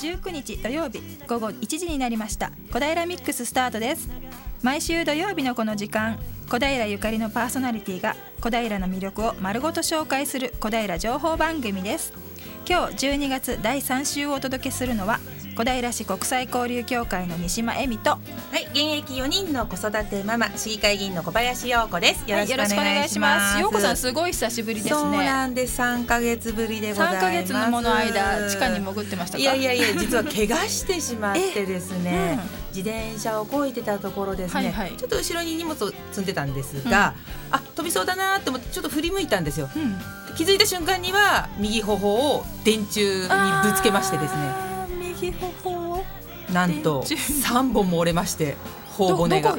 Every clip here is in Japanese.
19日土曜日午後1時になりました。小平ミックススタートです。毎週土曜日のこの時間小平ゆかりのパーソナリティが小平の魅力を丸ごと紹介する小平情報番組です。今日12月第3週をお届けするのは小平市国際交流協会の西島恵美とはい、現役4人の子育てママ、市議会議員の小林陽子です。よろしくお願願いしまますす。ようこさんすごい久しぶりですそうねなんです。3ヶ月ぶりでございます。3ヶ月のもの間地下に潜ってましたか？いやいやいや、実は怪我してしまってですね、う自転車をこいてたところですね、はいはいちょっと後ろに荷物を積んでたんですが、あ、飛びそうだなと思ってちょっと振り向いたんですよ。うん気づいた瞬間には右頬を電柱にぶつけましてですね、あー右頬をなんと電柱。3本も折れまして、頬骨が。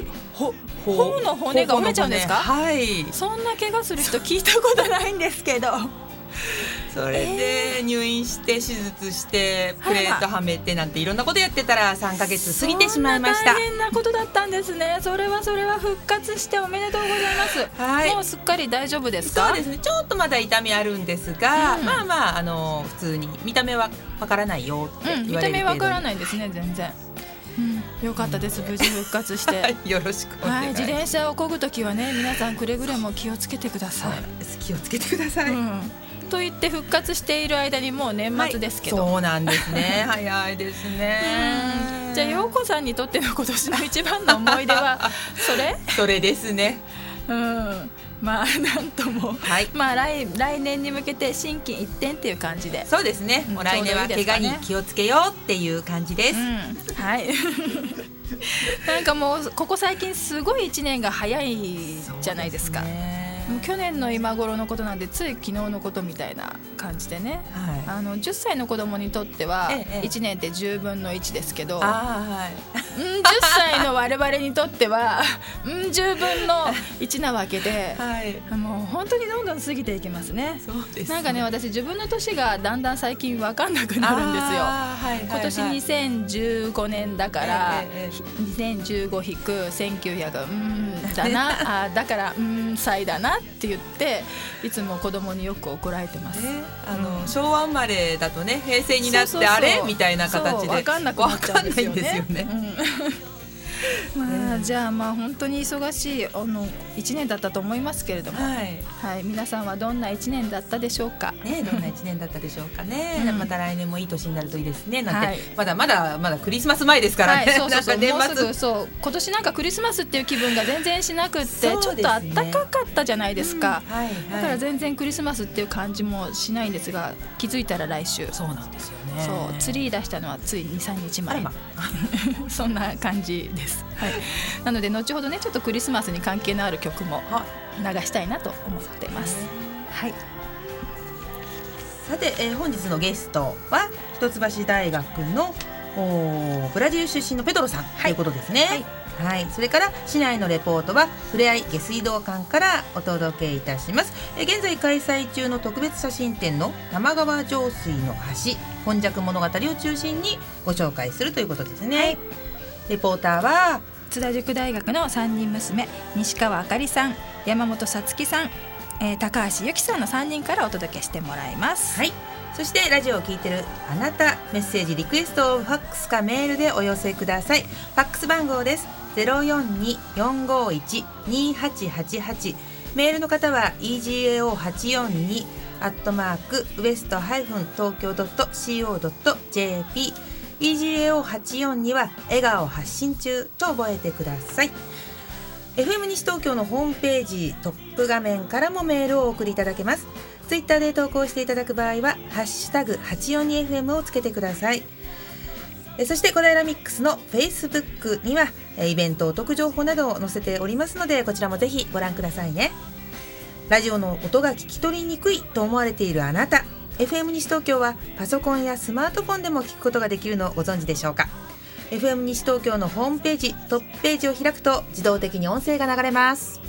頬の骨が折れちゃうんですか？はい。そんな怪我する人聞いたことないんですけどそれで入院して手術してプレートはめてなんていろんなことやってたら3ヶ月過ぎてしまいました。そんな大変なことだったんですね。それはそれは復活しておめでとうございます、はい。もうすっかり大丈夫ですか？そうですね。ちょっとまだ痛みあるんですが、うん。まあまああの普通に見た目はわからないよってうん見言われるた目わからいないですね全然、うん、よかったです無事復活して。よろしくおはい、自転車を漕ぐときはね皆さんくれぐれも気をつけてください、気をつけてください、うん、と言って復活している間にもう年末ですけど、はいそうなんですね。早いですね。うん。じゃあ陽子さんにとっての今年の一番の思い出は それ？それですね。うん。まあなんとも。はい。まあ来来年に向けて心機一転っていう感じで。そうですね、うんもう来年は怪我に気をつけようっていう感じです、うん、はい。なんかもうここ最近すごい一年が早いじゃないですか。去年の今頃のことなんでつい昨日のことみたいな感じでね。はい。あの10歳の子供にとってはええ1年って10分の1ですけど、あーはい。うん10歳の我々にとっては うん10分の1なわけで、はい。もう本当にどんどん過ぎていきますね。すなんかね私自分の年がだんだん最近分かんなくなるんですよ。はいはいはい。今年2015年だから、えええ2015引く1900うんだな。あだからうん歳だなって言っていつも子供によく怒られてます。ね、あの、うん昭和生まれだとね平成になってあれみたいな形で分かんなくなっちゃうんですよね。まあ、じゃあまあ本当に忙しいあの一年だったと思いますけれども、はい。はい、皆さんはどんな一年だったでしょうか？ね、どんな一年だったでしょうかね、うん。また来年もいい年になるといいですねなんて、はい。まだまだまだクリスマス前ですからね、はい、そうそうそう。年末もうすぐそう。今年なんかクリスマスっていう気分が全然しなくって、ね。ちょっと暖かかったじゃないですか、うん。はいはい。だから全然クリスマスっていう感じもしないんですが気づいたら来週。そうなんですよ。ねそうツリー出したのはつい23日前。ま。そんな感じです、はい、なので後ほどねちょっとクリスマスに関係のある曲もは流したいなと思ってます。はい。さて、えー本日のゲストは一橋大学のブラジル出身のペドロさん、ということですね。はい、それから市内のレポートはふれあい下水道館からお届けいたします。えー現在開催中の特別写真展の玉川上水の橋本弱物語を中心にご紹介するということですね。はいレポーターは津田塾大学の3人娘西川あかりさん山本さつきさん、えー高橋由紀さんの3人からお届けしてもらいます。はい。そしてラジオを聞いてるあなたメッセージリクエストをファックスかメールでお寄せください。ファックス番号です。ゼロ四二四五一二八八八。メールの方は egao 八四二アットマークウエストハイフン東京ドット co ドット jp。egao 八四二は笑顔発信中と覚えてください。FM 西東京のホームページトップ画面からもメールをお送りいただけますツイッターで投稿していただく場合は「ハッシュタグ #842FM」をつけてくださいえそして小平ミックスの Facebook にはえイベントお得情報などを載せておりますのでこちらもぜひご覧くださいねラジオの音が聞き取りにくいと思われているあなた。FM 西東京はパソコンやスマートフォンでも聞くことができるのをご存知でしょうか。FM 西東京のホームページトップページを開くと自動的に音声が流れます。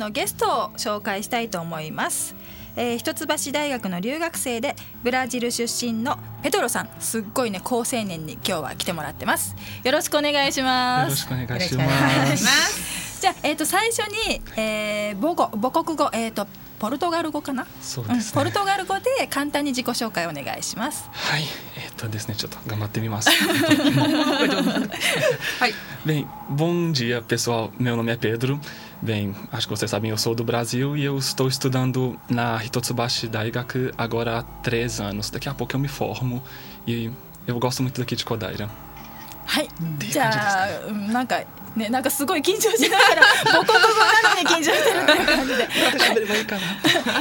のゲストを紹介したいと思います、えー、一橋大学の留学生でブラジル出身のペトロさんすっごいね高青年に今日は来てもらってますよろしくお願いしよますよろしくお願いしす。ますじゃあ、えー、と最初に、えー、母語母国語、えー、とポルトガル語かな、そうですねんポルトガル語で簡単に自己紹介お願いしますはい、えっとですね、ちょっと頑張ってみます。はい。Bem, bom dia pessoal, meu nome é Pedro. Bem, acho que vocês sabem, eu sou do Brasil e eu estou estudando na Hitotsubashi Daigaku agora há três anos. Daqui a pouco eu me formo e eu gosto muito daqui de Kodaira. はい、ていうじ感じですゃあ、うんなんかねなんかすごい緊張しながら母国語なのに緊張してるっていう感じ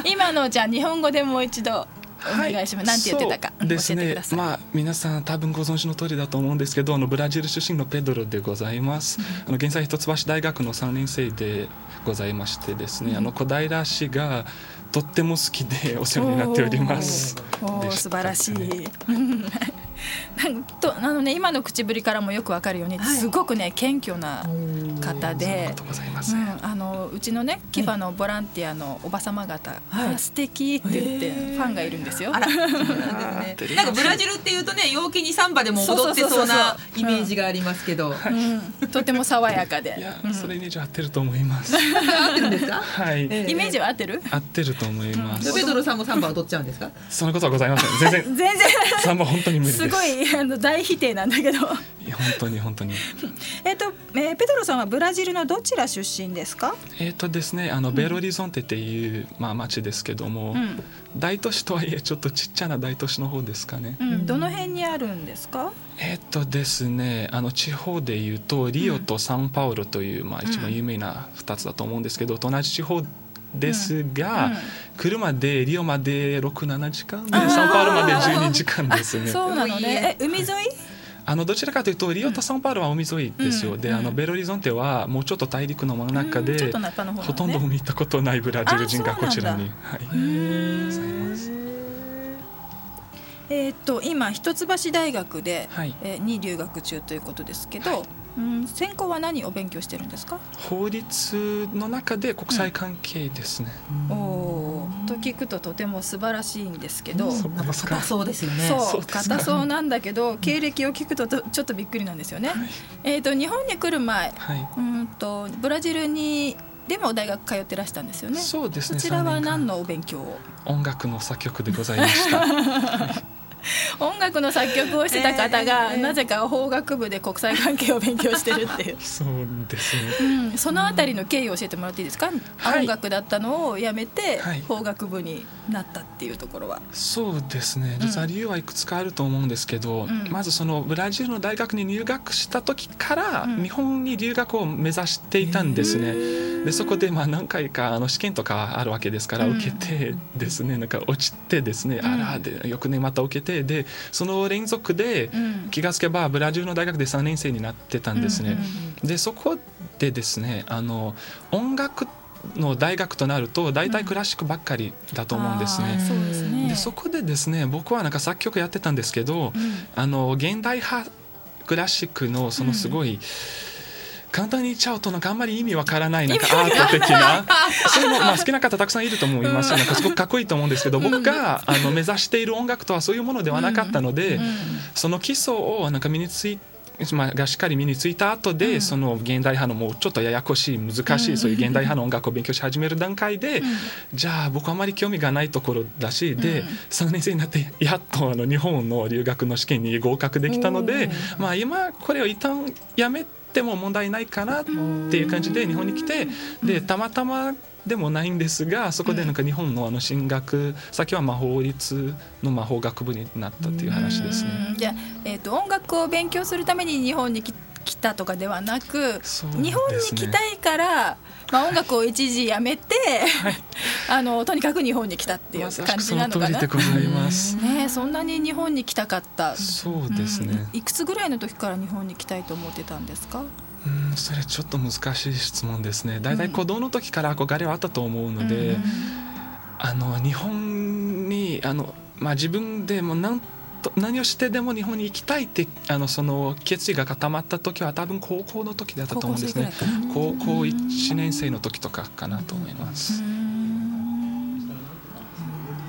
で今のじゃあ日本語でもう一度 お願いします、なんて言ってたかですね。教えてください、まあ皆さん多分ご存知の通りだと思うんですけどあのブラジル出身のペドロでございます、あの現在一橋大学の3年生でございましてですね、あの小平市がとっても好きでお世話になっております。おー。で素晴らしい。ねなんとあのね今の口ぶりからもよくわかるように、はい。すごくね謙虚な方ありでがと。うございます、うん、あのうちのねキファのボランティアのおばさま方が、はい。あ素敵って言ってファンがいるんですよ。あら、そうなんですね。なんかブラジルっていうとね、陽気にサンバでも踊ってそうなイメージがありますけど。うん、とても爽やかで。それイメージ合ってると思います。合ってるんですか？はい、ええ。イメージは合ってる？合ってると思います、ペドロさんもサンバ踊っちゃうんですか？そのことはございません。全然。全然。サンバ本当に無理ですすごいあの大否定なんだけど。本当に本当に えっと、えーペトロさんはブラジルのどちら出身ですか？えっ、とですねあのベロリゾンテっていう、まあ、町ですけども、うん、大都市とはいえちょっとちっちゃな大都市の方ですかね、うん、どの辺にあるんですか？えっ、とですねあの地方でいうとリオとサンパウロという、まあ、うん一番有名な2つだと思うんですけど、同じ地方ですが、うん。車でリオまで67時間でサンパウロまで12時間ですね。そうなのね。え、海沿い？あのどちらかというとリオとサンパウロは海沿いですよ、うん。であのうんベロリゾンテはもうちょっと大陸の真ん中で、うん。ね。ほとんど見たことないブラジル人がこちらに、はい、ございます。えーっと今一橋大学で、はい。えーに留学中ということですけど、はいうん専攻は何を勉強してるんですか？法律の中で国際関係ですね、おおーと聞くととても素晴らしいんですけど、そうなんか硬そうですよね。そう硬そうなんだけど経歴を聞くととちょっとびっくりなんですよね。えーっと日本に来る前、はい、うんとブラジルにでも大学通ってらしたんですよね。そうですねそちらは3年間何のお勉強を？音楽の作曲でございました 音楽の作曲をしてた方が、えーなぜか法学部で国際関係を勉強してるっていう。そうですね。うん、そのあたりの経緯を教えてもらっていいですか、はい。音楽だったのをやめてはい。法学部になったっていうところは、そうですね。実は理由はいくつかあると思うんですけど、ん。まずそのブラジルの大学に入学した時からうん。日本に留学を目指していたんですね、でそこでまあ何回かあの試験とかあるわけですからうん。受けてですね、なんか落ちてですね、ん。あらで翌年また受けてでその連続でうん。気がつけばブラジルの大学で3年生になってたんですね、でそこでですねあの音楽の大学となると大体クラシックばっかりだと思うんですね、うですね。でそこでですね僕はなんか作曲やってたんですけど、うん。あの現代派クラシックのそのすごい、簡単に言っちゃうとなんかあんまり意味わからないなんかアート的な。それもまあ好きな方たくさんいると思いますよなんかすごくかっこいいと思うんですけど僕があの目指している音楽とはそういうものではなかったので、その基礎をなんか身についまあ、がしっかり身についた後で、うん。その現代派のもうちょっとややこしい難しい、うん。そういう現代派の音楽を勉強し始める段階で、じゃあ僕あまり興味がないところだし、でうん。3年生になってやっとあの日本の留学の試験に合格できたので、まあ、今これを一旦やめても問題ないかなっていう感じで日本に来てでたまたまでもないんですがそこでなんか日本のあの進学先はまあ法律のまあ法学部になったっていう話ですね。うん。じゃあ、えー、と音楽を勉強するために日本に来来たとかではなく、ね日本に来たいから、まあ、音楽を一時やめて、あのとにかく日本に来たっていう感じなのかな。ねえそんなに日本に来たかった。そうですね。うんいくつぐらいの時から日本に来たいと思ってたんですか？うん、それちょっと難しい質問ですね。だいたい子供の時から憧れはあったと思うので、うんあの日本にあのまあ自分でもなんと何をしてでも日本に行きたいってあのその決意が固まった時は多分高校の時だったと思うんですね。高校生ぐらい。かな高校1年生の時とかかなと思います、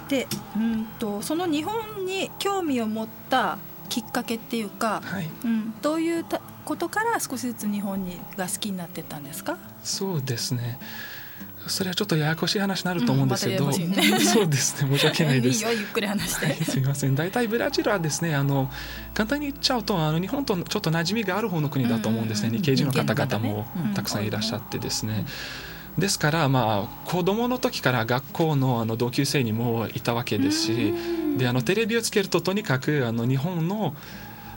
でうんとその日本に興味を持ったきっかけっていうか、はい。うん、どういうたことから少しずつ日本にが好きになってったんですか？そうですねそれはちょっとややこしい話になると思うんですけど、うんま そうですね。申し訳ないです。ゆっくり話して、はい、すみません。大体ブラジルはですねあの簡単に言っちゃうとあの日本とちょっと馴染みがある方の国だと思うんですね、うんうんうん日系人の方々もたくさんいらっしゃってですね、ですからまあ子供の時から学校のあの同級生にもいたわけですし、であのテレビをつけるととにかくあの日本の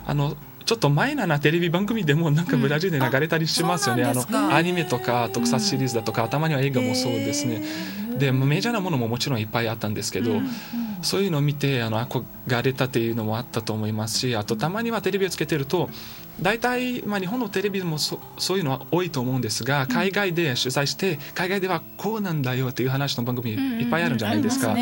あのちょっとマイナーなテレビ番組でもなんかブラジルで流れたりしますよね、うんあのアニメとか特撮シリーズだとか、たまには映画もそうですね、でメジャーなものももちろんいっぱいあったんですけど、うん。そういうのを見てあの憧れたっていうのもあったと思いますしあとたまにはテレビをつけてると大体、まあ、日本のテレビもそそういうのは多いと思うんですが海外で取材して海外ではこうなんだよっていう話の番組いっぱいあるんじゃないですか。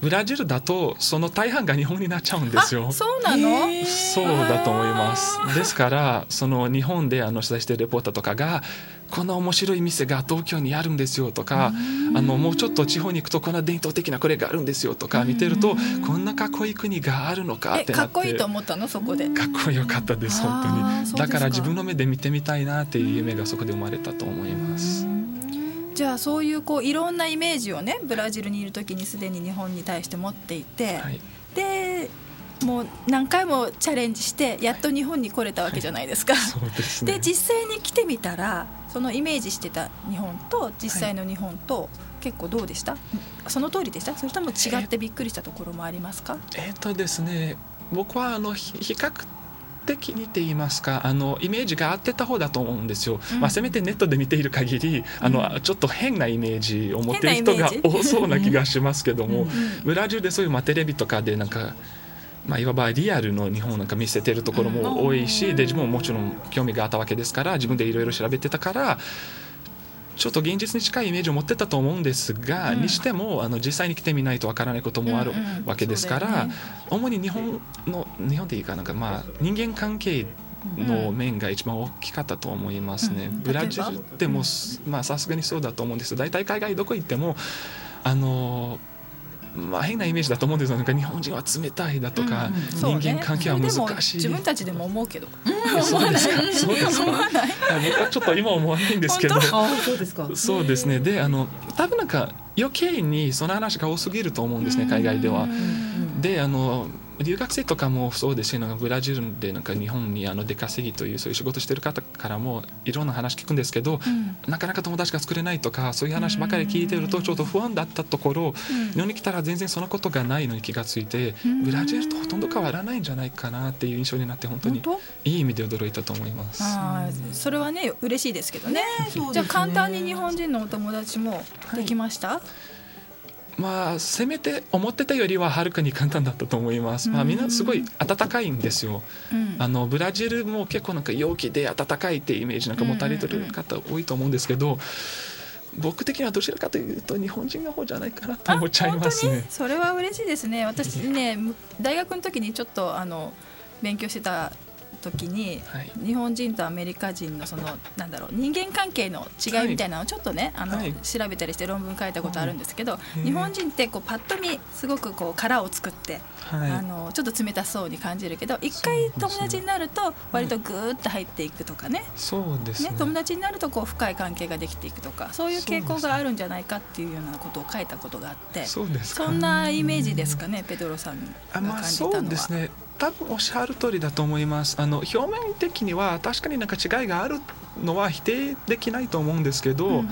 ブラジルだとその大半が日本になっちゃうんですよあ。そうなの、そうだと思います。ですからその日本であの取材しているレポーターとかがこんな面白い店が東京にあるんですよとかあのもうちょっと地方に行くとこんな伝統的なこれがあるんですよとか見てるとこんなかっこいい国があるのかっえてなって。かっこいいと思ったの？そこで。かっこよかったです本当に。だから自分の目で見てみたいなっていう夢がそこで生まれたと思います。じゃあそういうこういろんなイメージをねブラジルにいる時にすでに日本に対して持っていて、はい。でもう何回もチャレンジしてやっと日本に来れたわけじゃないですか。で実際に来てみたらそのイメージしてた日本と実際の日本と結構どうでした、その通りでした？それとも違ってびっくりしたところもありますか、えっ、とですね僕はあのひ比較的にって言いますかあのイメージが合ってた方だと思うんですよ、うん。まあ、せめてネットで見ている限りあの、ちょっと変なイメージを持っている人が多そうな気がしますけども、うん。ブラジルでそういう、まあ、テレビとかでなんか、まあ、いわばリアルの日本なんか見せてるところも多いし、で自分ももちろん興味があったわけですから自分でいろいろ調べてたからちょっと現実に近いイメージを持ってたと思うんですが、うん。にしてもあの実際に来てみないとわからないこともあるうんうんわけですから、そうだよね。主に日本の日本でいいかなんかまあ人間関係の面が一番大きかったと思いますね。うん。ブラジルでもまあさすがにそうだと思うんです。大体海外どこ行ってもあのまあ変なイメージだと思うんですよ。なんか日本人は冷たいだとか、そうね人間関係は難しい。それでも自分たちでも思うけど、そうですか。そうですか。思わないいや僕はちょっと今思わないんですけど。そうですか。そうですね。で、あの多分なんか余計にその話が多すぎると思うんですね。海外では。で、あの留学生とかもそうですし、ブラジルでなんか日本にあの出稼ぎというそういう仕事してる方からもいろんな話聞くんですけど、うん。なかなか友達が作れないとかそういう話ばかり聞いてるとちょっと不安だったところ、日本に来たら全然そんなことがないのに気がついて、うん。ブラジルとほとんど変わらないんじゃないかなっていう印象になって本当に本いい意味で驚いたと思います。それはね嬉しいですけどね。そうですね。じゃあ簡単に日本人のお友達もできました、まあせめて思ってたよりははるかに簡単だったと思います。まあみんなすごい温かいんですよ。うんあのブラジルも結構なんか陽気で温かいっていうイメージなんか持たれてる方多いと思うんですけど、僕的にはどちらかというと日本人の方じゃないかなと思っちゃいますね。それは嬉しいですね私ねむ大学の時にちょっとあの勉強してた時に、はい。日本人とアメリカ人のそのなんだろう人間関係の違いみたいなのをちょっとね、あのはい。調べたりして論文書いたことあるんですけど、うん。日本人ってこうパッと見すごくこう殻を作って、はい。あのちょっと冷たそうに感じるけど一回友達になると割とグーッと入っていくとかね。そうですね。ね、友達になるとこう深い関係ができていくとかそういう傾向があるんじゃないかっていうようなことを書いたことがあってそうですかそんなイメージですかねペドロさんがあまあそ感じたのは。うですね多分おっしゃる通りだと思いますあの表面的には確かになんか違いがあるのは否定できないと思うんですけど、うん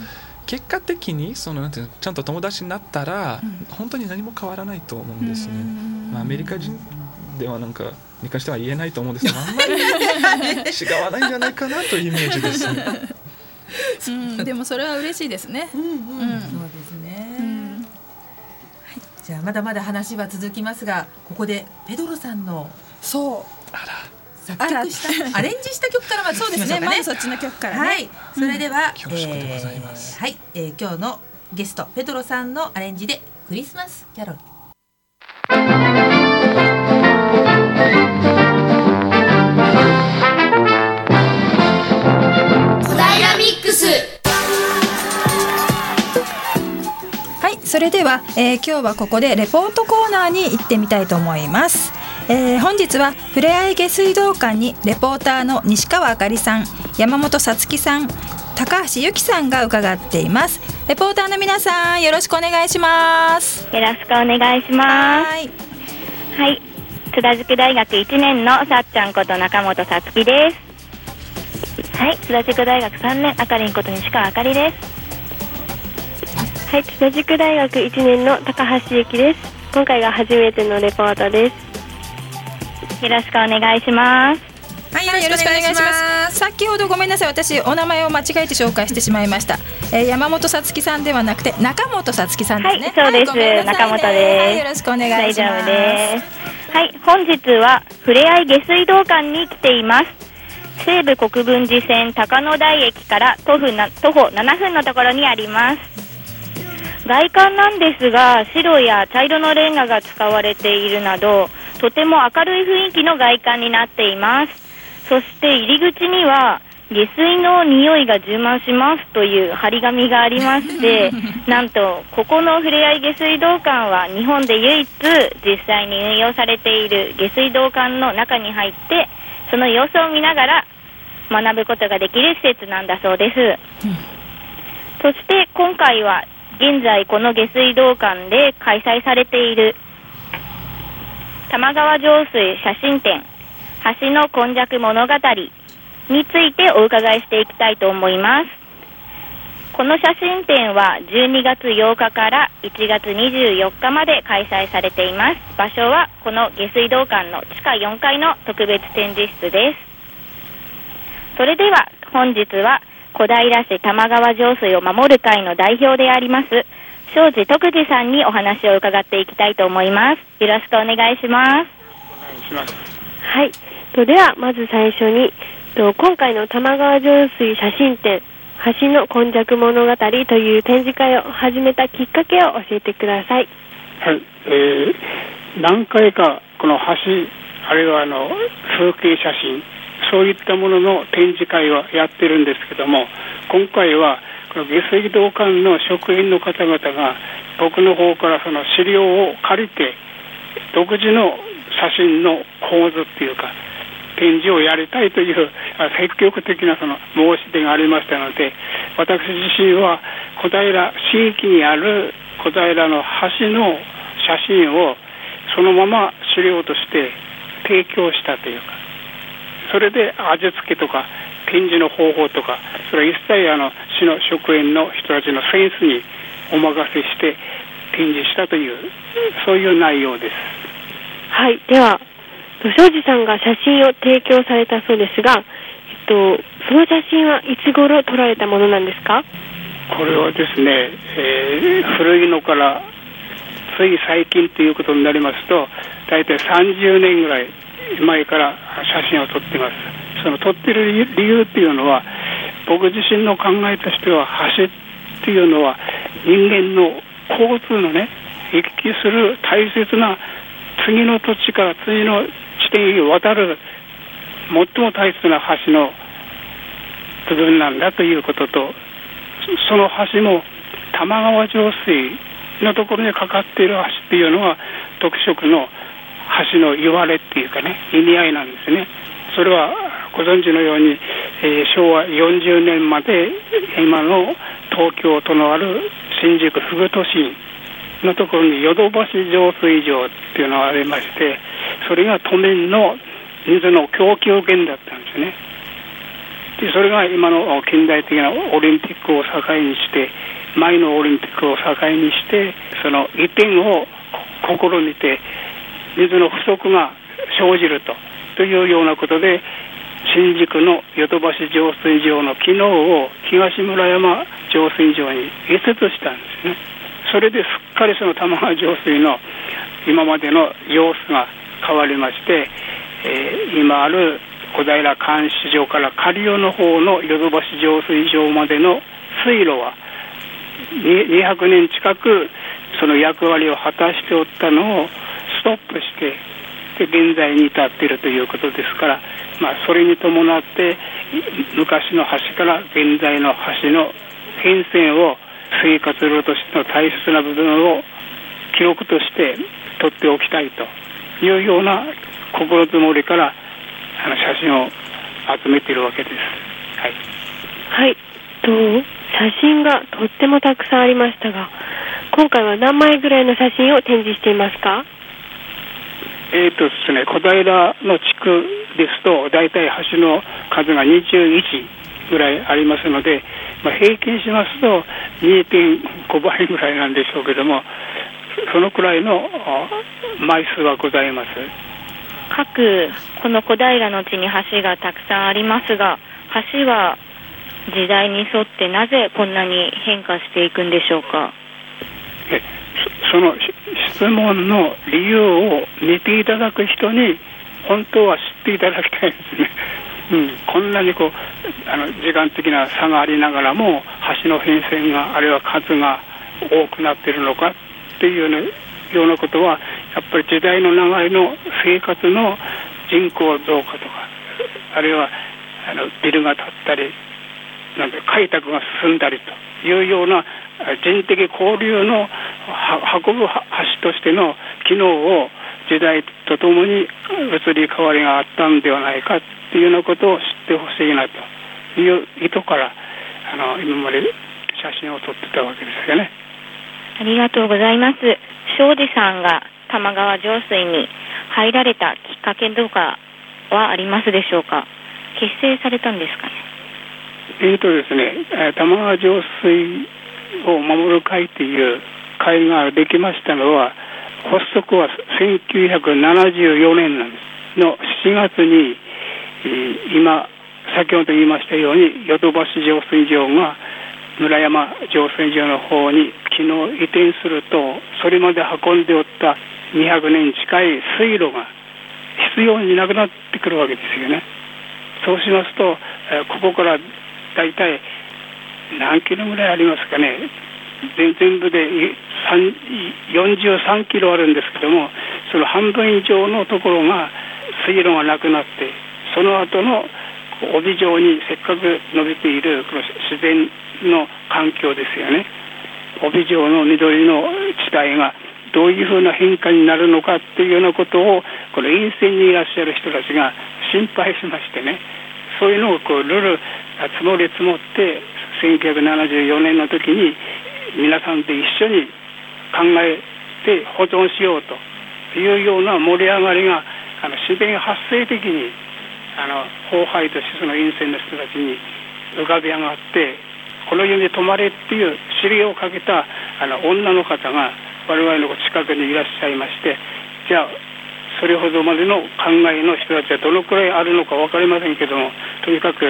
結果的にそのなんていうのちゃんと友達になったら、うん本当に何も変わらないと思うんですね、うんまあ、アメリカ人ではなんかに関しては言えないと思うんですけどあんまり違わないんじゃないかなというイメージですねうんでもそれは嬉しいですね。うんうん。うんじゃあまだまだ話は続きますが、ここでペドロさんのそうあら作曲したアレンジした曲からまずそうですね。まず。そっちの曲からね。はい、それでは、恐縮でございますえーはい、えー今日のゲストペドロさんのアレンジでクリスマスキャロル。れでは、えー今日はここでレポートコーナーに行ってみたいと思います、えー本日はふれあい下水道管にレポーターの西川あかりさん山本さつきさん高橋由紀さんが伺っていますレポーターの皆さんよろしくお願いしますよろしくお願いします。はいはい。津田塾大学1年のさっちゃんこと中本さつきです。はい。津田塾大学3年、あかりんこと西川あかりです。はい。津田塾大学1年の高橋ゆきです。今回が初めてのレポートです。よろしくお願いします。はい、よろしくお願いします。先ほどごめんなさい、私お名前を間違えて紹介してしまいました。えー、山本さつきさんではなくて中本さつきさんですね。はいそうですごめんなさいね中本ですはい、よろしくお願いします。夫です。はい、本日はふれあい下水道管に来ています。西武国分寺線高野台駅から徒歩な徒歩7分のところにあります。外観なんですが、白や茶色のレンガが使われているなど、とても明るい雰囲気の外観になっています。そして入り口には、下水の匂いが充満しますという張り紙がありまして、なんと、ここのふれあい下水道管は日本で唯一実際に運用されている下水道管の中に入って、その様子を見ながら学ぶことができる施設なんだそうです。そして今回は現在この下水道管で開催されている玉川上水写真展橋の今昔物語についてお伺いしていきたいと思います。この写真展は12月8日から1月24日まで開催されています。場所はこの下水道管の地下4階の特別展示室です。それでは本日は小平市玉川上水を守る会の代表であります庄司徳次さんにお話を伺っていきたいと思います。よろしくお願いします。はい。とでは、まず最初に、と今回の玉川上水写真展、橋の今昔物語という展示会を始めたきっかけを教えてください。はい、えー何回かこの橋、あるいはあの風景写真、そういったものの展示会はやってるんですけども、今回はこの下水道管の職員の方々が、僕の方からその資料を借りて、独自の写真の構図っていうか、展示をやりたいという積極的なその申し出がありましたので、私自身は小平新規にある小平の橋の写真をそのまま資料として提供したというか、それで味付けとか展示の方法とか、それは一切あの市の職員の人たちのセンスにお任せして展示したという、そういう内容です。はい。では、と庄司さんが写真を提供されたそうですが、えっと、その写真はいつ頃撮られたものなんですか？これはですね、えー古いのからつい最近ということになりますと、大体30年ぐらい前から写真を撮ってます。その撮ってる理由っていうのは、僕自身の考えとしては、橋っていうのは人間の交通のね、行き来する大切な次の土地から次の地点へ渡る最も大切な橋の部分なんだということと、その橋も玉川上水のところにかかっている橋っていうのは特色の橋の言われっていうかね意味合いなんですね。それはご存知のように、えー昭和40年まで今の東京都のある新宿フグ都心のところにヨドバシ浄水場っていうのがありましてそれが都民の水の供給源だったんですね。でそれが今の近代的なオリンピックを境にして前のオリンピックを境にしてその移転を試みて水の不足が生じるとというようなことで新宿のヨドバシ浄水場の機能を東村山浄水場に移設したんですね。それですっかりその玉川浄水の今までの様子が変わりまして、えー今ある小平監視所から下流の方のヨドバシ浄水場までの水路は200年近くその役割を果たしておったのをストップしてで現在に至っているということですから、まあ、それに伴って昔の橋から現在の橋の変遷を生活路としての大切な部分を記録として撮っておきたいというような心づもりからあの写真を集めているわけです。はいはい。と、写真がとってもたくさんありましたが、今回は何枚ぐらいの写真を展示していますか？えーとですね、小平の地区ですと、大体橋の数が21ぐらいありますので、まあ、平均しますと2.5倍ぐらいなんでしょうけども、そのくらいのあ枚数はございます。各この小平の地に橋がたくさんありますが橋は時代に沿ってなぜこんなに変化していくんでしょうか？えその質問の理由を見ていただく人に本当は知っていただきたいですね。うん、こんなにこうあの時間的な差がありながらも橋の変遷があるいは数が多くなっているのかっていうようなようなことはやっぱり時代の流れの生活の人口増加とかあるいはあのビルが建ったりなん開拓が進んだりというような人的交流のは運ぶは橋としての機能を時代とともに移り変わりがあったんではないかっていうようなことを知ってほしいなという意図からあの今まで写真を撮ってたわけですよね。ありがとうございます庄司さんが玉川上水に入られたきっかけとかはありますでしょうか？結成されたんですかね？えーとですね、えー玉川上水を守る会という会ができましたのは、発足は1974年なんです。の7月に、今、先ほど言いましたように、淀橋浄水場が村山浄水場の方に昨日移転すると、それまで運んでおった200年近い水路が必要になくなってくるわけですよね。そうしますと、ここから大体何キロぐらいありますかね、全部で43キロあるんですけども、その半分以上のところが水路がなくなって、その後の帯状にせっかく伸びているこの自然の環境ですよね。帯状の緑の地帯がどういうふうな変化になるのかっていうようなことをこの沿線にいらっしゃる人たちが心配しましてねそういうのをこうルル積もり積もって1974年の時に皆さんで一緒に考えて保存しようというような盛り上がりがあの自然発生的にあの荒廃としてその沿線の人たちに浮かび上がってこの家に泊まれっていう指令をかけたあの女の方が我々の近くにいらっしゃいましてじゃあそれほどまでの考えの人たちはどのくらいあるのか分かりませんけどもとにかく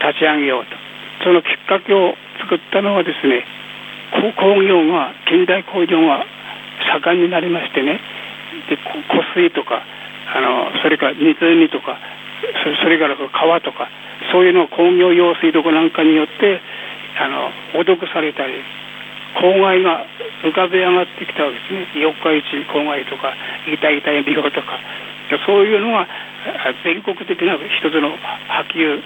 立ち上げようと。そのきっかけを作ったのはですね工業が近代工業が盛んになりましてね。で湖水とかあのそれから湖とかそそれから川とかそういうのを工業用水とかなんかによってあの汚毒されたり公害が浮かび上がってきたわけですね。四日市公害とか痛い痛い病とか。そういうのが全国的な一つの波及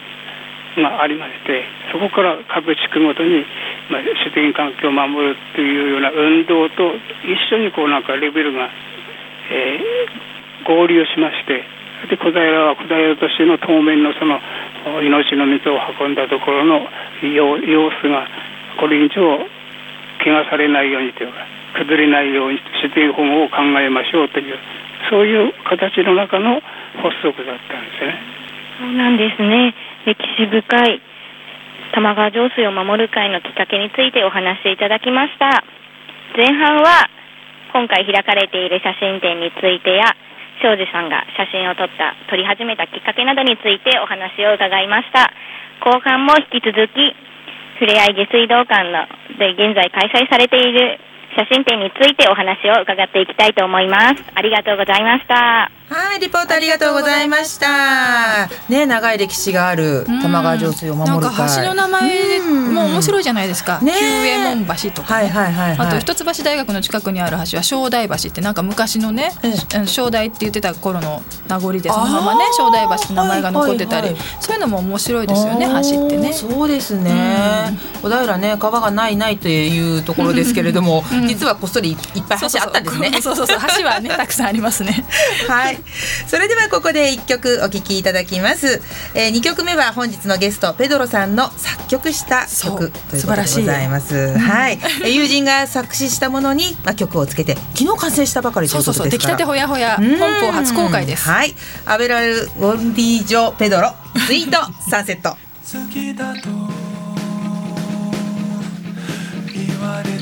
があありましてそこから各地区ごとに、まあ、自然環境を守るというような運動と一緒にこうなんかレベルが、えー合流しましてで小平は小平としての当面のその命の水を運んだところの様様子がこれ以上怪我されないようにというか崩れないように自然保護を考えましょうというそういう形の中の発足だったんですね。そうなんですね歴史深い玉川上水を守る会のきっかけについてお話しいただきました。前半は今回開かれている写真展についてや庄司さんが写真を撮った撮り始めたきっかけなどについてお話を伺いました。後半も引き続きふれあい下水道管ので現在開催されている写真展についてお話を伺っていきたいと思います。ありがとうございました。はい、リポートありがとうございました。ね、長い歴史がある玉川上水を守る会。なんか橋の名前も面白いじゃないですか。ね旧右衛門橋とか、はいはいはいはい。あと一橋大学の近くにある橋は正代橋ってなんか昔のね、えあの正代って言ってた頃の名残でそのままね正代橋って名前が残ってたり、はいはいそういうのも面白いですよね橋ってね。そうですね。小平ね、川がないないというところですけれども、うん実はこっそりいっぱい橋あったんですね。そうそうそう橋はねたくさんありますね。はい。それではここで一曲お聴きいただきます。えー、2曲目は本日のゲストペドロさんの作曲した曲という素晴らしいことでございます。はい。えー友人が作詞したものにまあ曲をつけて昨日完成したばかりといううそそうそう出来ことですから。たてほやほやうん本邦初公開です。はい。アベラルゴンディージョペドロスイートサンセット。好きだと言われ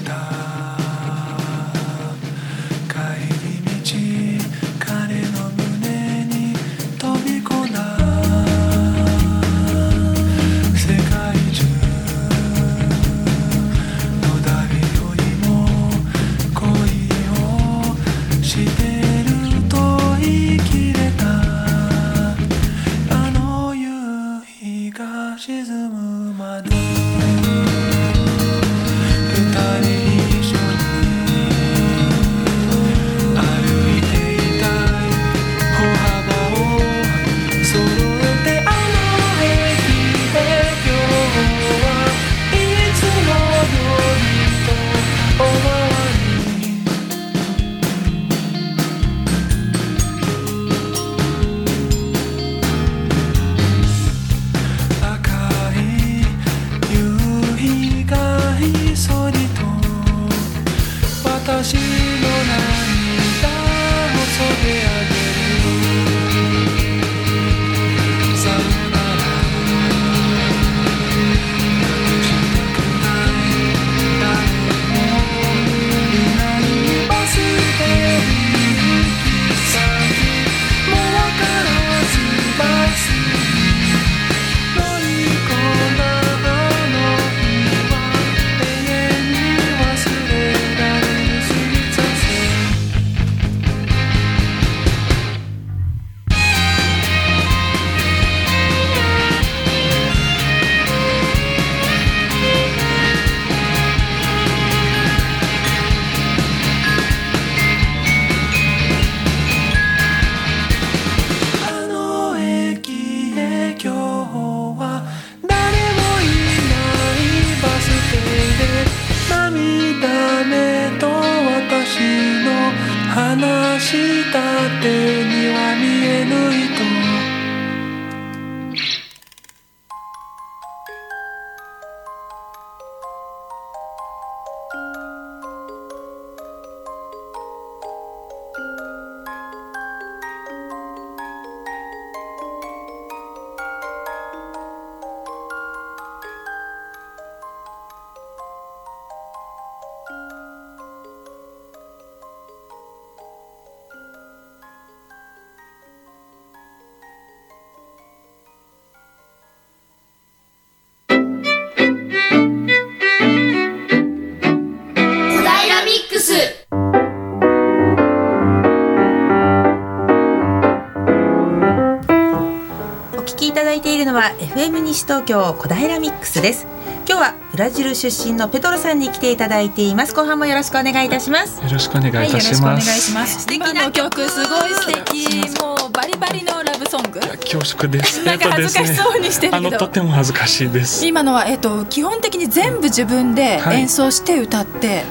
西東京小平ミックスです。今日はブラジル出身のペトロさんに来ていただいています後半もよろしくお願いいたしますよろしくお願いいたろしくお願いします。します。素敵な今の曲すごい素敵。もうバリバリのラブソング。恐縮です。なんか恥ずかしそうにしてるけどあのとても恥ずかしいです。今のはえっと基本的に全部自分ではい演奏して歌って、はい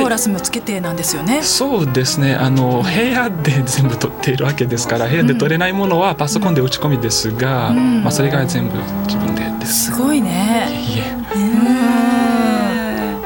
コーラスもつけてなんですよね。そうですね。あの部屋で全部撮っているわけですから、部屋で撮れないものはパソコンで打ち込みですが、うんまあそれが全部自分でです。すごいね。いえ。うん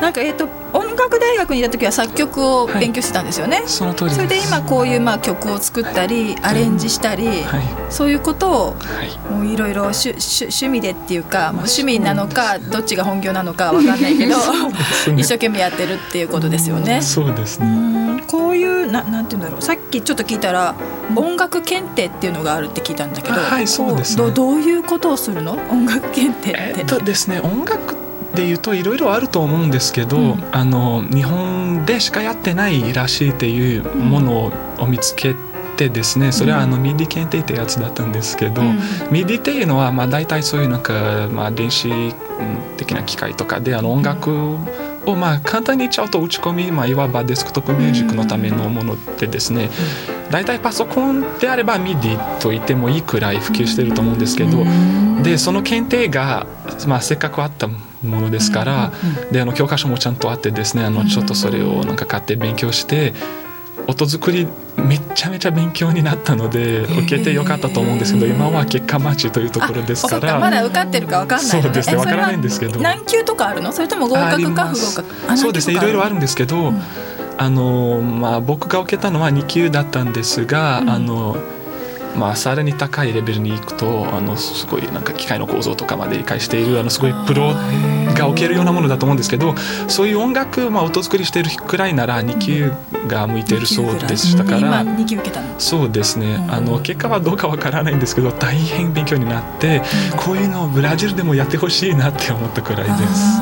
なんかえっーと音楽大学にいた時は作曲を勉強してたんですよね。その通り。それで今こういうまあ曲を作ったりアレンジしたり、はいそういうことをはい。もういろいろ趣味でっていうかもう趣味なのかどっちが本業なのかわかんないけど すね一生懸命やってるっていうことですよね。そうですうね。んこういうななんて言うんだろうさっきちょっと聞いたら音楽検定っていうのがあるって聞いたんだけどあはいそうですねこどどういうことをするの？音楽検定って、えっとですね、音楽で言うといろいろあると思うんですけど、うん。あの日本でしかやってないらしいっていうものを見つけてですねそれはあの MIDI 検定ってやつだったんですけど、うん。 MIDI っていうのはまあ大体そういうなんか、まあ、電子うん的な機械とかであの音楽をまあ簡単に言っちゃうと打ち込み、まあ、いわばデスクトップミュージックのためのものでですね大体パソコンであれば MIDI と言ってもいいくらい普及してると思うんですけどでその検定が、まあ、せっかくあったものですからであの教科書もちゃんとあってですねあのちょっとそれをなんか買って勉強して音作りめちゃめちゃ勉強になったので受けてよかったと思うんですけど今は結果待ちというところですから。かまだ受かってるかわかんないのそうですねえそれはわからないんですけど。何級とかあるの？それとも合格か不合格あそうですねいろいろあるんですけど、ん。あのまあ、僕が受けたのは2級だったんですが、うん。あのまあ、さらに高いレベルに行くとあのすごいなんか機械の構造とかまで理解しているあのすごいプロが受けるようなものだと思うんですけどそういう音楽、まあ、音作りしてるくらいなら2級が向いてるそうでしたか今ら。2級受けたの？そうですね、うんあの結果はどうかわからないんですけど大変勉強になって、こういうのをブラジルでもやってほしいなって思ったくらいです。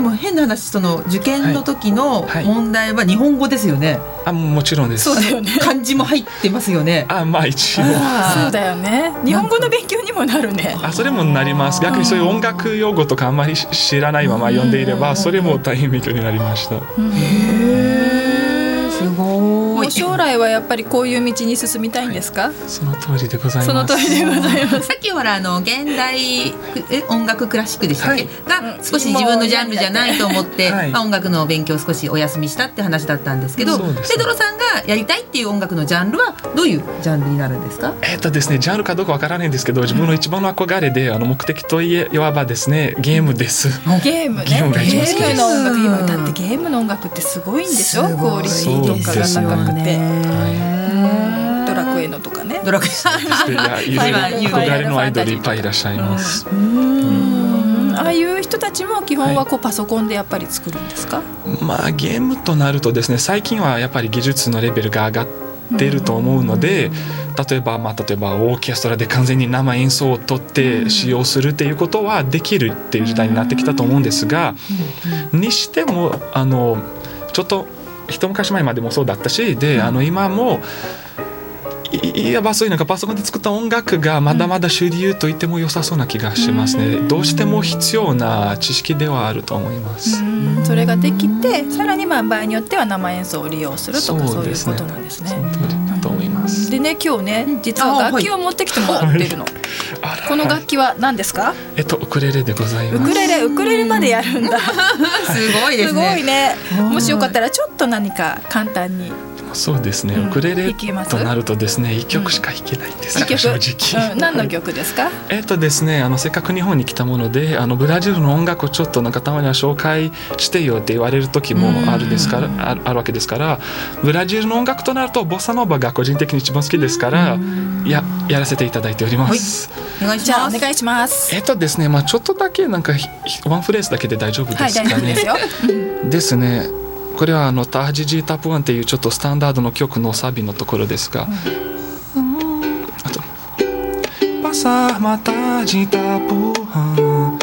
あでも変な話その受験の時のはい。問題は日本語ですよね、あもちろんです。そうだよね。漢字も入ってますよね。あまあ一応。そうだよね。日本語の勉強にもなるね。あそれもなります。逆にそういう音楽用語とかあんまり知らないまま読んでいればそれも大変勉強になりました。すごもいう将来はやっぱりこうい。う道に進みたいんですかその通りでございます。その通りでございます。さっきほらあの現代え音楽クラシックでしたっけ、はい。が少し自分のジャンルじゃないと思って、はいまあ、音楽の勉強を少しお休みしたって話だったんですけどペドロさんがやりたいっていう音楽のジャンルはどういうジャンルになるんですか？えっとですねジャンルかどうかわからないんですけど自分の一番の憧れであの目的といえいわばですね。ゲームです。ゲームね。ゲームが一番好きです。ゲームの音楽今だってゲームの音楽ってすごいんでしょ？クオリティとかが高くてうんドラクエのとかね。ドラクエ のアイドルいっぱいいらっしゃいます、うん。ああいう人たちも基本はこうパソコンでやっぱり作るんですか、まあゲームとなるとですね最近はやっぱり技術のレベルが上がってると思うので例えばまあ例えばオーケストラで完全に生演奏を取って使用するっていうことはできるっていう時代になってきたと思うんですがにしてもあのちょっと一昔前までもそうだったしであの今もいいわばそういうなんかパソコンで作った音楽がまだまだ主流と言っても良さそうな気がしますね。どうしても必要な知識ではあると思います。うんそれができてさらにまあ場合によっては生演奏を利用するとかそそうういうことなんですねと思います。でね今日ね実は楽器を持ってきてもらってるの。この楽器は何ですか？えっとウクレレでございウます。クレレウクレレまでやるんだ。すごいですすねごいね。もしよかったらちょっと何か簡単にそうですね。うんウクレレとなるとですね、一曲しか弾けないんですよ、一曲、正直。うん、何の曲ですか？えっとですね、あのせっかく日本に来たもので、あのブラジルの音楽をちょっとなんかたまには紹介してよって言われる時もあるですから、ああるわけですから、ブラジルの音楽となるとボサノバが個人的に一番好きですから、ややらせていただいております。お願いしますお願いします。えっとですね、まあちょっとだけなんかワンフレーズだけで大丈夫はいですかね。大丈夫ですよ。ですね。これはあのタージジータプワンっていうちょっとスタンダードの曲のサビのところですが、あとパサマタジタプハン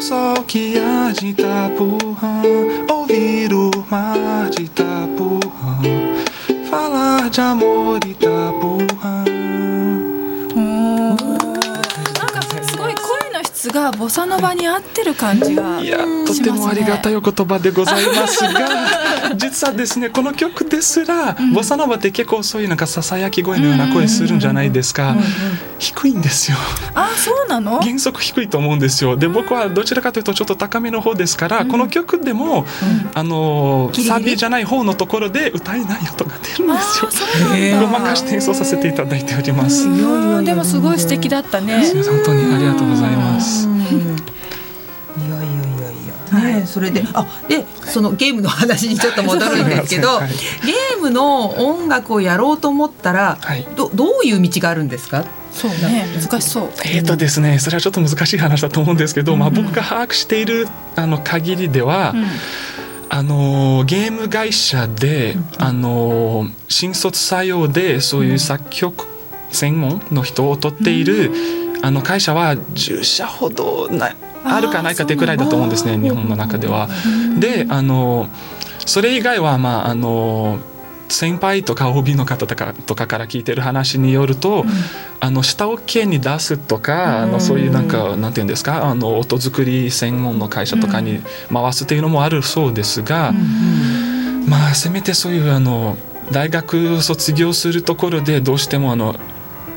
sol que agita porra, ouvir o mar de Itapuã, falar de amor de Itapuã. 声の質がボサノバに合ってる感じがいやとてもありがたいお言葉でございますが 実はですねこの曲ですら、ボサノバって結構そういうなんかささやき声のような声するんじゃないですか、低いんですよ。あそうなの？原則低いと思うんですよ。で僕はどちらかというとちょっと高めの方ですから、この曲でも、あのギリギリ？サビじゃない方のところで歌えない音が出るんあですよ。ごまかして演奏させていただいております、うん。でもすごい素敵だったね。本当にありがとうございます、ね、それであでそのゲームの話にちょっと戻るんですけど、はい。ゲームの音楽をやろうと思ったら、はい。どどういう道があるんですか？そうね難しそう。えーとですね、それはちょっと難しい話だと思うんですけど、まあ、僕が把握しているあの限りでは、うん。あのゲーム会社で、あの新卒採用でそういう作曲専門の人を取っている、あの会社は10社ほどなあるかないかってくらいだと思うんですね日本の中では。であのそれ以外はまああの先輩とか OB の方とかとかから聞いてる話によると、あの下請けに出すとか、あのそういうなんかなんていうんですかあの音作り専門の会社とかに回すっていうのもあるそうですが、まあせめてそういうあの大学卒業するところでどうしてもあの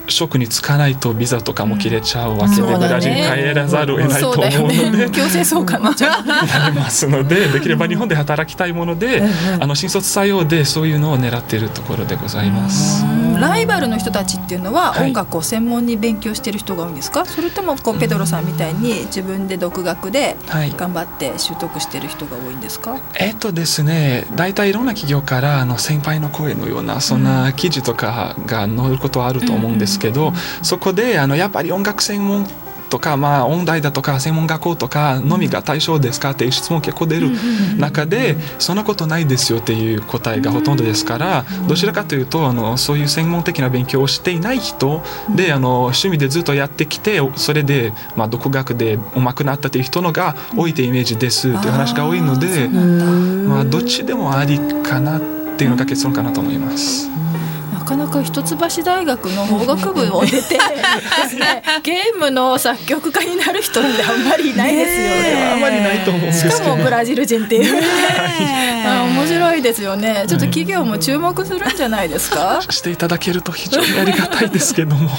職に就かないとビザとかも切れちゃうわけで、そうだねブラジルに帰らざるを得ないと思うので。ね強制送還になりますのでできれば日本で働きたいもので、あの新卒採用でそういうのを狙っているところでございます。ライバルの人たちっていうのははい。音楽を専門に勉強してる人が多いんですか、それともこうペドロさんみたいに自分で独学ではい。頑張って習得してる人が多いんですか、えっとですね大体いろんな企業からあの先輩の声のようなそんな記事とかが載ることはあると思うんですけど、そこであのやっぱり音楽専門とか、まあ、音大だとか専門学校とかのみが対象ですかっていう質問結構出る中でそんなことないですよっていう答えがほとんどですからどちらかというとあのそういう専門的な勉強をしていない人であの趣味でずっとやってきてそれで、まあ、独学で上手くなったという人のが多いというイメージですっていう話が多いので。まあ、どっちでもありかなっていうのが結論かなと思います。なかなか一橋大学の法学部を出て ですねゲームの作曲家になる人ってあんまりいないですよね。あんまりないと思うんですけど。しかもブラジル人っていう、あ面白いですよね。ちょっと企業も注目するんじゃないですか、していただけると非常にありがたいですけども。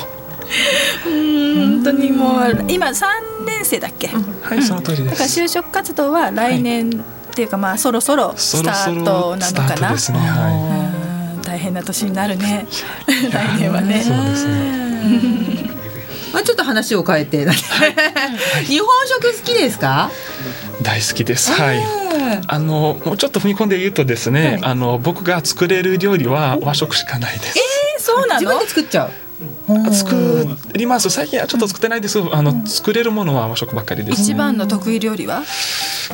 本当にもう今3年生だっけ、はい、その通りです。だから就職活動は来年っていうかまあそろそろスタそろそートなのかな？タートですね。はうん大変な年になるね 来年はねい。そうですね。まあちょっと話を変えて日本食好きですか？大好きです。はい。あのもうちょっと踏み込んで言うとですね、あの僕が作れる料理は和食しかないです。えそうなの？自分で作っちゃう？作ります。最近はちょっと作ってないです。あの作れるものは和食ばっかりです。一番の得意料理は？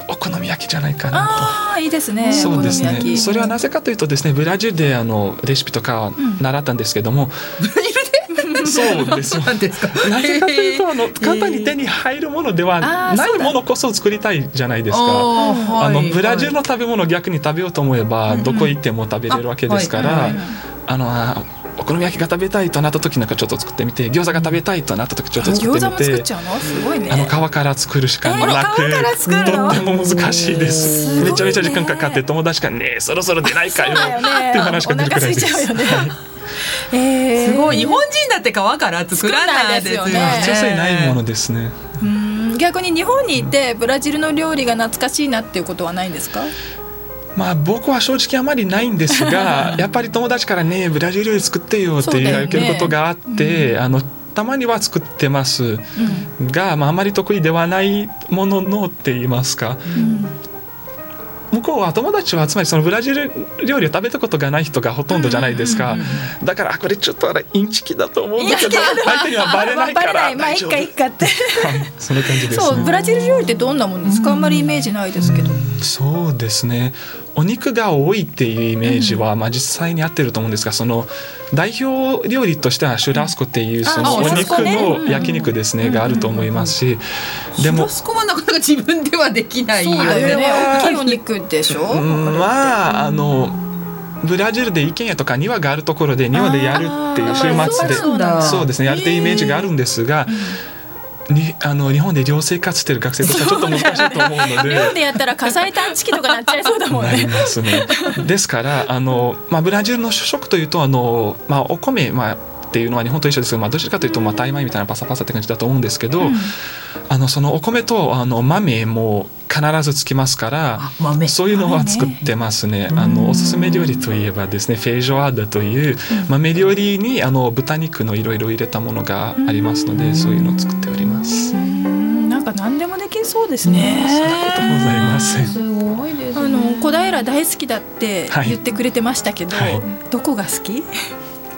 お好み焼きじゃないかなと。ああいいですね。そうですね。それはなぜかというとですねブラジルであのレシピとか習ったんですけども、そうです。よなんですか。なぜかというとあの簡単に手に入るものではないものこそ作りたいじゃないですか。あのブラジルの食べ物を逆に食べようと思えばどこ行っても食べれるわけですから、あの好み焼きが食べたいとなった時なんかちょっと作ってみて餃子が食べたいとなった時ちょっと作ってみ餃子も作ってちゃうのすごいね。あの皮から作るしかなく、えー皮から作るの？とっても難しいです。すごいね。めちゃめちゃ時間かかって友達からねそろそろ出ないかよ。っていう話が出るくらいです。お腹空いちゃうよね。はいえー。すごい。日本人だって皮から作らないですよね。女性ないものですね。うん。逆に日本にいてブラジルの料理が懐かしいなっていうことはないんですか？まあ僕は正直あまりないんですが やっぱり友達からねブラジル料理作ってよって言われることがあって、あのたまには作ってます。が、まあ、あまり得意ではないもののって言いますか、向こうは友達はつまりそのブラジル料理を食べたことがない人がほとんどじゃないですか、だからあこれちょっとあれインチキだと思うんだけど相手にはバレないからまあいっかいっかってそ感じですねそうブラジル料理ってどんなものですかあんまりイメージないですけどそうですねお肉が多いっていうイメージは、まあ、実際に合ってると思うんですがその代表料理としてはシュラスコっていうそのあお肉の焼肉ですねがあると思いますしでもでもそこはなかなか自分ではできないよね。ね。大きいお肉でしょ？うんまああのブラジルで一軒家とか庭があるところで庭でやるっていう週末でそうですねやるっていうイメージがあるんですが、にあの日本で寮生活してる学生としてはちょっと難しいと思うので。寮でやったら火災探知機とかなっちゃいそうだもんなりねますね。ですからあの、まあ、ブラジルの主食というとあの、まあ、お米、まあ、っていうのは日本と一緒ですけど、まあ、どちらかというと、まあ、タイ米みたいなパサパサって感じだと思うんですけど、あのそのお米とあの豆も必ずつきますからそういうのは作ってますね。あのおすすめ料理といえばですねフェイジョアーダという豆料理にあの豚肉のいろいろ入れたものがありますのでそういうのを作っております。うん。なんか何でもできそうですね。そんなことございません。すごいですあの小平大好きだってはい。言ってくれてましたけど、はい。どこが好き？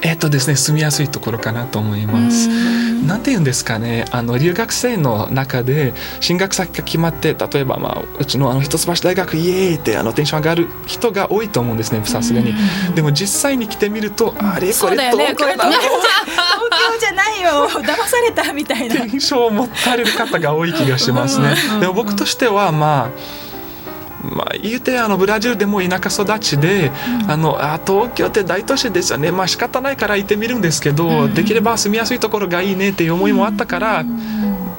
えっとですね住みやすいところかなと思います。なんて言うんですかねあの留学生の中で進学先が決まって例えば、まあ、うちのあの一橋大学イエーイってあのテンション上がる人が多いと思うんですねさすがに。でも実際に来てみるとあれこれよねこれ東京だ東京じゃないよ。騙されたみたいな。印象を持たれる方が多い気がしますね。でも僕としてはまあまあ、言うてあのブラジルでも田舎育ちで、あのあ東京って大都市ですよね。まあ仕方ないから行ってみるんですけど、できれば住みやすいところがいいねっていう思いもあったから、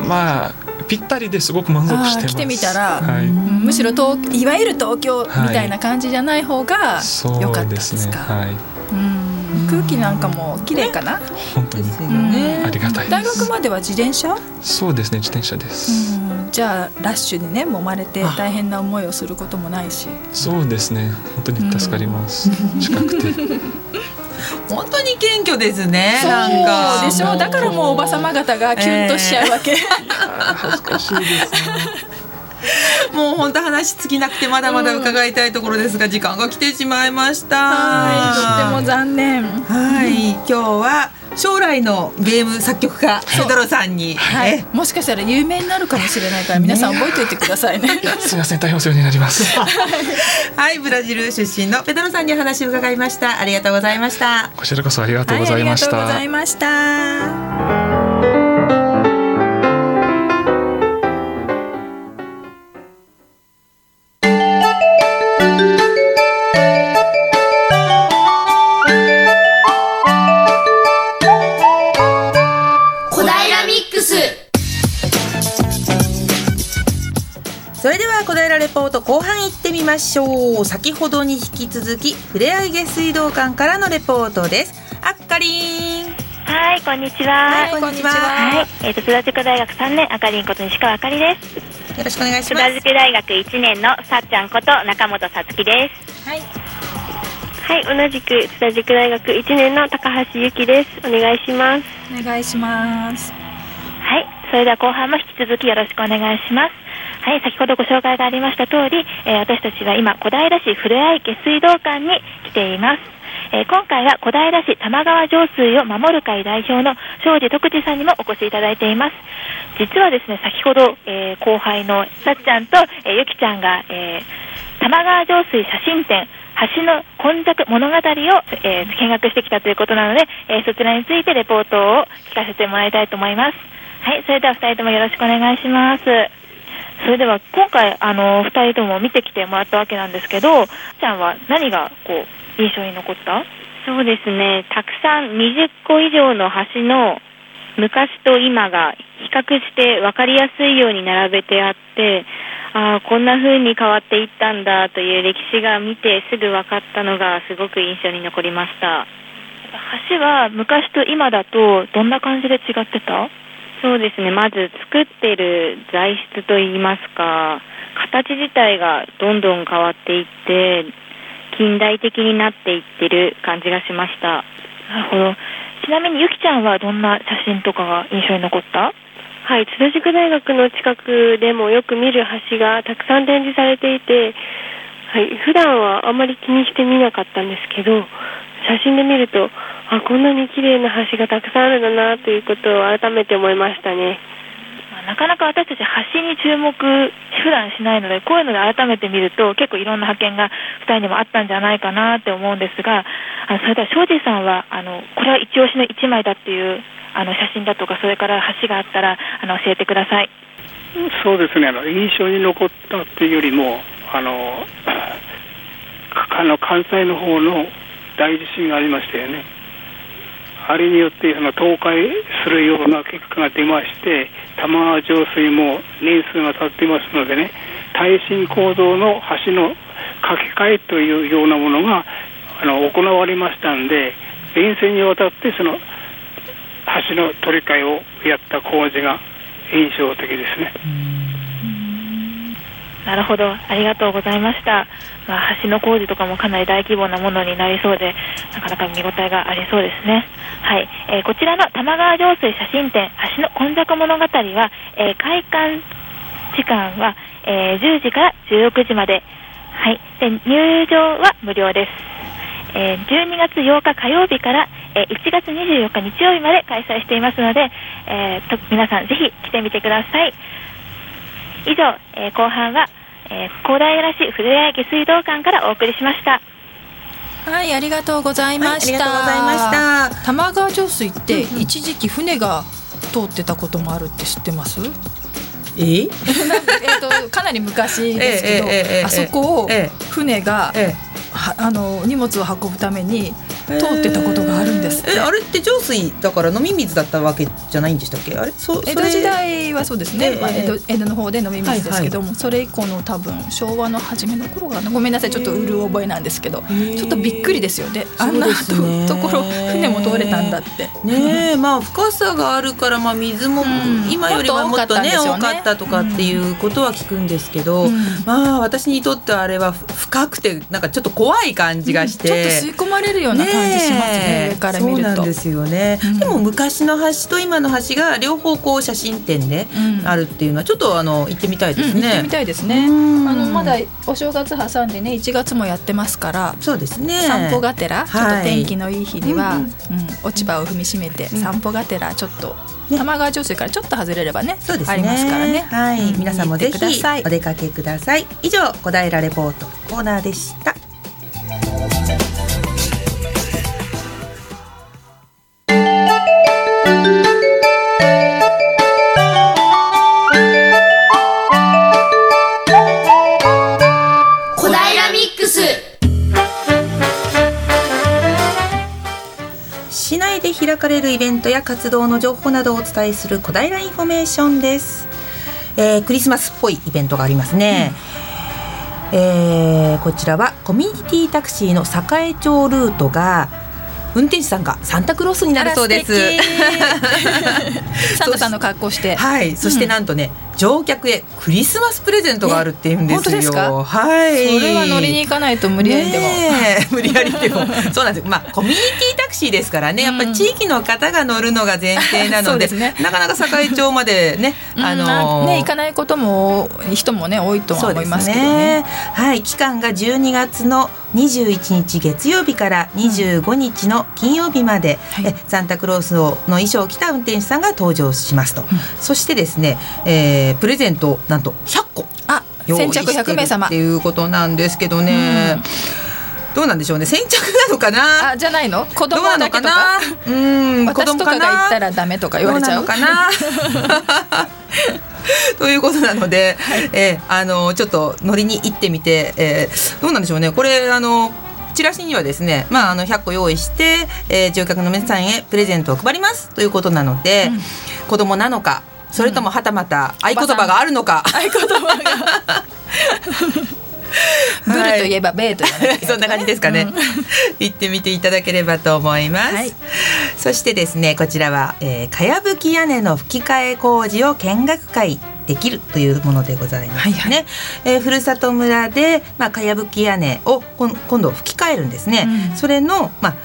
まあぴったりですごく満足して来てみたらはい。うん。むしろ東いわゆる東京みたいな感じじゃない方が良かったでです。か。はい、うん。空気なんかも綺麗かな？本当に。ねありがたい大です。学までは自転車？そうですね自転車です。うんじゃあラッシュにね揉まれて大変な思いをすることもないし。そうですね本当に助かります。近くて。本当に謙虚ですねそうなんかでしょだからもうおばさま方がキュンとしちゃうわけ。あー恥ずかしいですね。もう本当話尽きなくてまだまだ伺いたいところですが、時間が来てしまいましたはい、とっても残念。はい今日は将来のゲーム作曲家ペドロさんに、はいえ、もしかしたら有名になるかもしれないから皆さん覚えておいてくださいね。すみません大変お世話になります。はいブラジル出身のペドロさんにお話を伺いましたありがとうございましたこちらこそありがとうございました。はい、ありがとうございました。ましょう先ほどに引き続きふれあい下水道管からのレポートですあっかりんはい、こんにちは。はいこんにちははい、えっ、と、津田塾大学3年、あかりんこと西川あかりです。よろしくお願いし津田ます塾大学1年のさっちゃんこと中本さつきです。はい、同じく津田塾大学1年の高橋由紀です。お願いします。お願いします。はい、それでは後半も引き続きよろしくお願いします。はい、先ほどご紹介がありました通り、えー私たちは今、小平市ふれあい下水道管に来ています。えー今回は小平市玉川上水を守る会代表の庄司徳次さんにもお越しいただいています。実はですね、先ほど、えー後輩のさっちゃんと、えゆきちゃんが、え玉川上水写真展、橋の今昔物語を、え見学してきたということなので、えそちらについてレポートを聞かせてもらいたいと思います。はい、それでは二人ともよろしくお願いします。それでは今回、あの、二人とも見てきてもらったわけなんですけど、ちゃんは何が、こう、印象に残った？そうですね、たくさん20個以上の橋の昔と今が比較して分かりやすいように並べてあって、ああ、こんな風に変わっていったんだという歴史が見てすぐ分かったのがすごく印象に残りました。橋は昔と今だとどんな感じで違ってた？そうですね、まず作ってる材質といいますか、形自体がどんどん変わっていって、近代的になっていってる感じがしました。なるほど。ちなみにゆきちゃんはどんな写真とかが印象に残った？はい、津田塾大学の近くでもよく見る橋がたくさん展示されていて、はい、普段はあまり気にして見なかったんですけど、写真で見ると、あ、こんなに綺麗な橋がたくさんあるんだなということを改めて思いましたね。まあなかなか私たち橋に注目普段しないのでこういうので改めて見ると結構いろんな発見が2人にもあったんじゃないかなって思うんですがあのそれでは庄司さんはあのこれは一押しの1枚だっていうあの写真だとかそれから橋があったらあの教えてください。そうですねあの印象に残ったっていうよりもあのあの関西の方の大地震がありましたよねあれによってその倒壊するような結果が出まして玉川上水も年数が経っていますのでね耐震構造の橋の架け替えというようなものがあの行われましたんで連戦にわたってその橋の取り替えをやった工事が印象的ですね。なるほど、ありがとうございました。まあ、橋の工事とかもかなり大規模なものになりそうで、なかなか見応えがありそうですね。はい、えーこちらの玉川上水写真展、橋の今昔物語は、えー開館時間は、えー10時から16時まで、はい、で入場は無料です。え12月8日火曜日から、え1月24日日曜日まで開催していますので、えー皆さんぜひ来てみてください。以上、えー後半は、えー、高平市ふれあい下水道管からお送りしました。はい、ありがとうございました。はいありがとうございました玉川上水って一時期船が通ってたこともあるって知ってます？え？えっとかなり昔ですけど、ええええええあそこをえ船が、えはあの荷物を運ぶために通ってたことがあるんですえあれって浄水だから飲み水だったわけじゃないんでしたっけ？あれ？そ江戸時代はそうですね、ええまあ、江戸え江戸の方で飲み水ですけども、それ以降の多分昭和の初めの頃かなごめんなさいちょっとうる覚えなんですけどちょっとびっくりですよ。ね。あんなと,、ところ船も通れたんだって。ねえまあ深さがあるからまあ水もん。今よりはもっとね多もっと多かったしょうねかったとかっていうことは聞くんですけど、うんまあ私にとってあれは深くてなんかちょっと怖い感じがして、ちょっと吸い込まれるような感じしますねね上から見るとそうなんですよね、うんでも昔の橋と今の橋が両方こう写真展であるっていうのはちょっとあの行ってみたいですね、うん行ってみたいですね。うんあのまだお正月挟んでね1月もやってますから。そうですね散歩がてら、ちょっと天気のいい日には、ううん落ち葉を踏みしめて、散歩がてらちょっと、ね。玉川上水からちょっと外れればねそうですね。ありますからね。はい、うん。皆さんもぜひください。お出かけください。以上小平レポートコーナーでしたれるイベントや活動の情報などをお伝えする小平インフォメーションです、えークリスマスっぽいイベントがありますね、えーこちらはコミュニティタクシーの栄町ルートが運転手さんがサンタクロースになるそうです。サンタさんの格好して。はい、そしてなんとね、乗客へクリスマスプレゼントがあるっていうんですよ。え本当ですか？はい。それは乗りに行かないと無理やりでも、無理やりでも。そうなんですまあコミュニティタクシーですからね。やっぱり地域の方が乗るのが前提なので, そうですね。なかなか栄町までね あのうんね行かないことも人もね多いとは思いますけどね。はい期間が12月の21日月曜日から25日の金曜日まで、はい。えサンタクロースの衣装を着た運転手さんが登場しますと、そしてですね、えープレゼントをなんと100個あ用意先着100名様。してるっていうことなんですけどね、どうなんでしょうね。先着なのかな？あじゃないの？子供だけとか。うん子私とか供かな？が言ったらダメとか言われちゃう。かな？ということなので、えーあのちょっと乗りに行ってみて、えーどうなんでしょうね。これあのチラシにはですね、まあ、あの100個用意して、えー乗客の皆さんへプレゼントを配りますということなので、うん。子供なのかそれともはたまた合言葉があるのか、合言葉が。ブルとい。えばベーと言わなきゃ。いけないそんな感じですかね、うん。行ってみていただければと思います、はい。そしてですねこちらは、えー、かやぶき屋根の吹き替え工事を見学会できるというものでございますね、はいはえーふるさと村で、まあ、かやぶき屋根を今度吹き替えるんですね、うん。それのまあ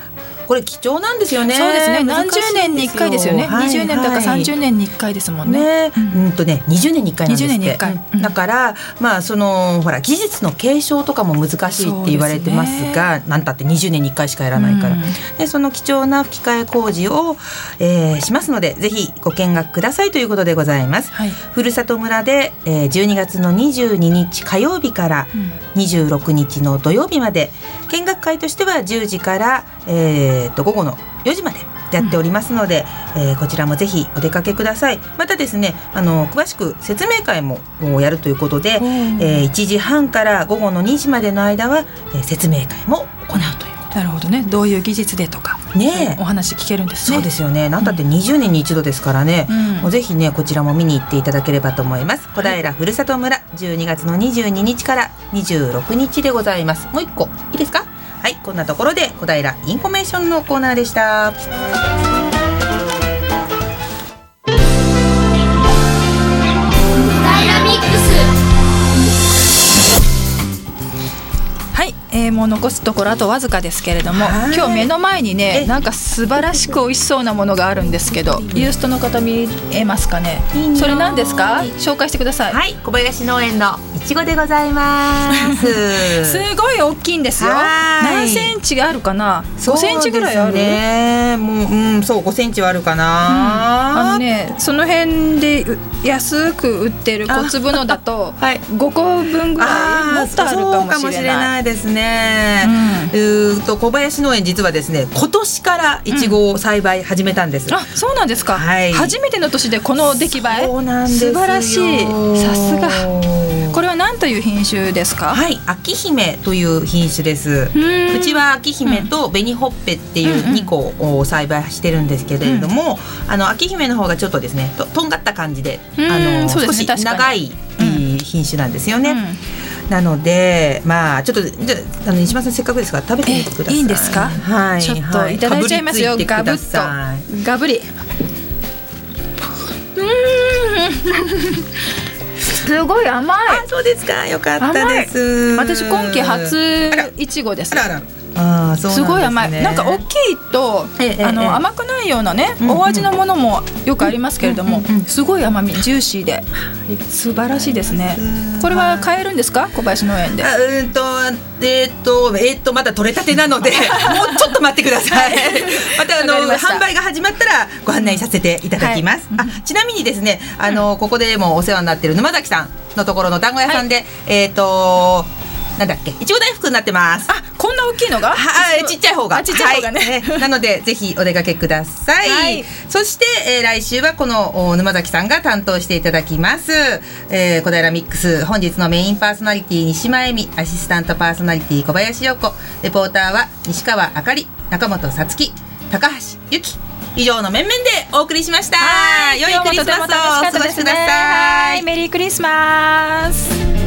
これ貴重なんですよね。そうですね。何十年に1回ですよ。ね、はい20年とかはい。30年に1回ですもんね。ね、うん、とね20年に1回なんですって。20年に一回。うん。うんだからまあそのほら技術の継承とかも難しいって言われてますがなんたって20年に1回しかやらないから、うん。でその貴重な吹き替え工事を、えーしますのでぜひご見学くださいということでございます。はい。ふるさと村で、えー12月の22日火曜日からうん。26日の土曜日まで見学会としては10時から、えー、と午後の4時までやっておりますので、えーこちらもぜひお出かけください。またですねあの詳しく説明会ももうやるということで、ん。えー1時半から午後の2時までの間は、えー説明会も行うというなるほどね。どういう技術でとかねえ。お話聞けるんですね。そうですよね。なんたって20年に一度ですからね、うん。もうぜひねこちらも見に行っていただければと思います。小平ふるさと村12月の22日から26日でございます。もう一個いいですか？はいこんなところで小平インフォメーションのコーナーでした。小平ミックはい、えー、もう残すところあとわずかですけれどもはい。今日目の前にねえ？なんか素晴らしく美味しそうなものがあるんですけどユーストの方見えますかね？それ何ですか？紹介してください、はい小林農園のいちごでございます。すごい大きいんですよ。はい。何センチあるかな？5センチぐらいある？ね。もううんそう5センチはあるかな。あのねその辺でう安く売ってる小粒のだとはい。5個分ぐらいあーもっとあるそうかもしれないいですね。うん。と小林農園実はですね今年からいちごを栽培始めたんです。あそうなんですか、はい。初めての年でこの出来栄え？そうなんですよ。素晴らしい。さすがこれは何という品種ですか、はい、秋姫という品種です。うちは秋姫と紅ほっぺっていううんうん。2個を栽培してるんですけれども、あの秋姫の方がちょっとですねととんがった感じで、うんあのそうで少し長い、うん品種なんですよね。うん。なのでまあちょっとじゃああの西村さんせっかくですから食べてみてください。えいいんですか？はい、ちょっとい。ただいちゃいますよ、ガブッと。ガブリ。うーんすごい甘い。あそうですか。よかったです。私今季初いちごです。あらあらあすごい甘い。なんか大きいと、あの甘くないようなね、お味のものもよくありますけれども、すごい甘みジューシーで。素晴らしいですね。これは買えるんですか？小林農園で。あうんとえーっとえーっとまだ取れたてなので もうちょっと待ってください。またあの販売が始まったらご案内させていただきます。あちなみにですねあの、ここでもお世話になってる沼崎さんのところの団子屋さんで、えーっとなんだっけ？いちご大福になってます。あこんな大きいのが？はい、ちっちゃい方が。あちっちゃい方がねはい なので、ぜひお出かけください。はいそして、えー来週はこのお沼崎さんが担当していただきます。えー小平ミックス、本日のメインパーソナリティ西間恵美、アシスタントパーソナリティ小林陽子、レポーターは西川あかり、中本さつき、高橋ゆき。以上の面々でお送りしました。良いクリスマスをお過ごしください。メリークリスマス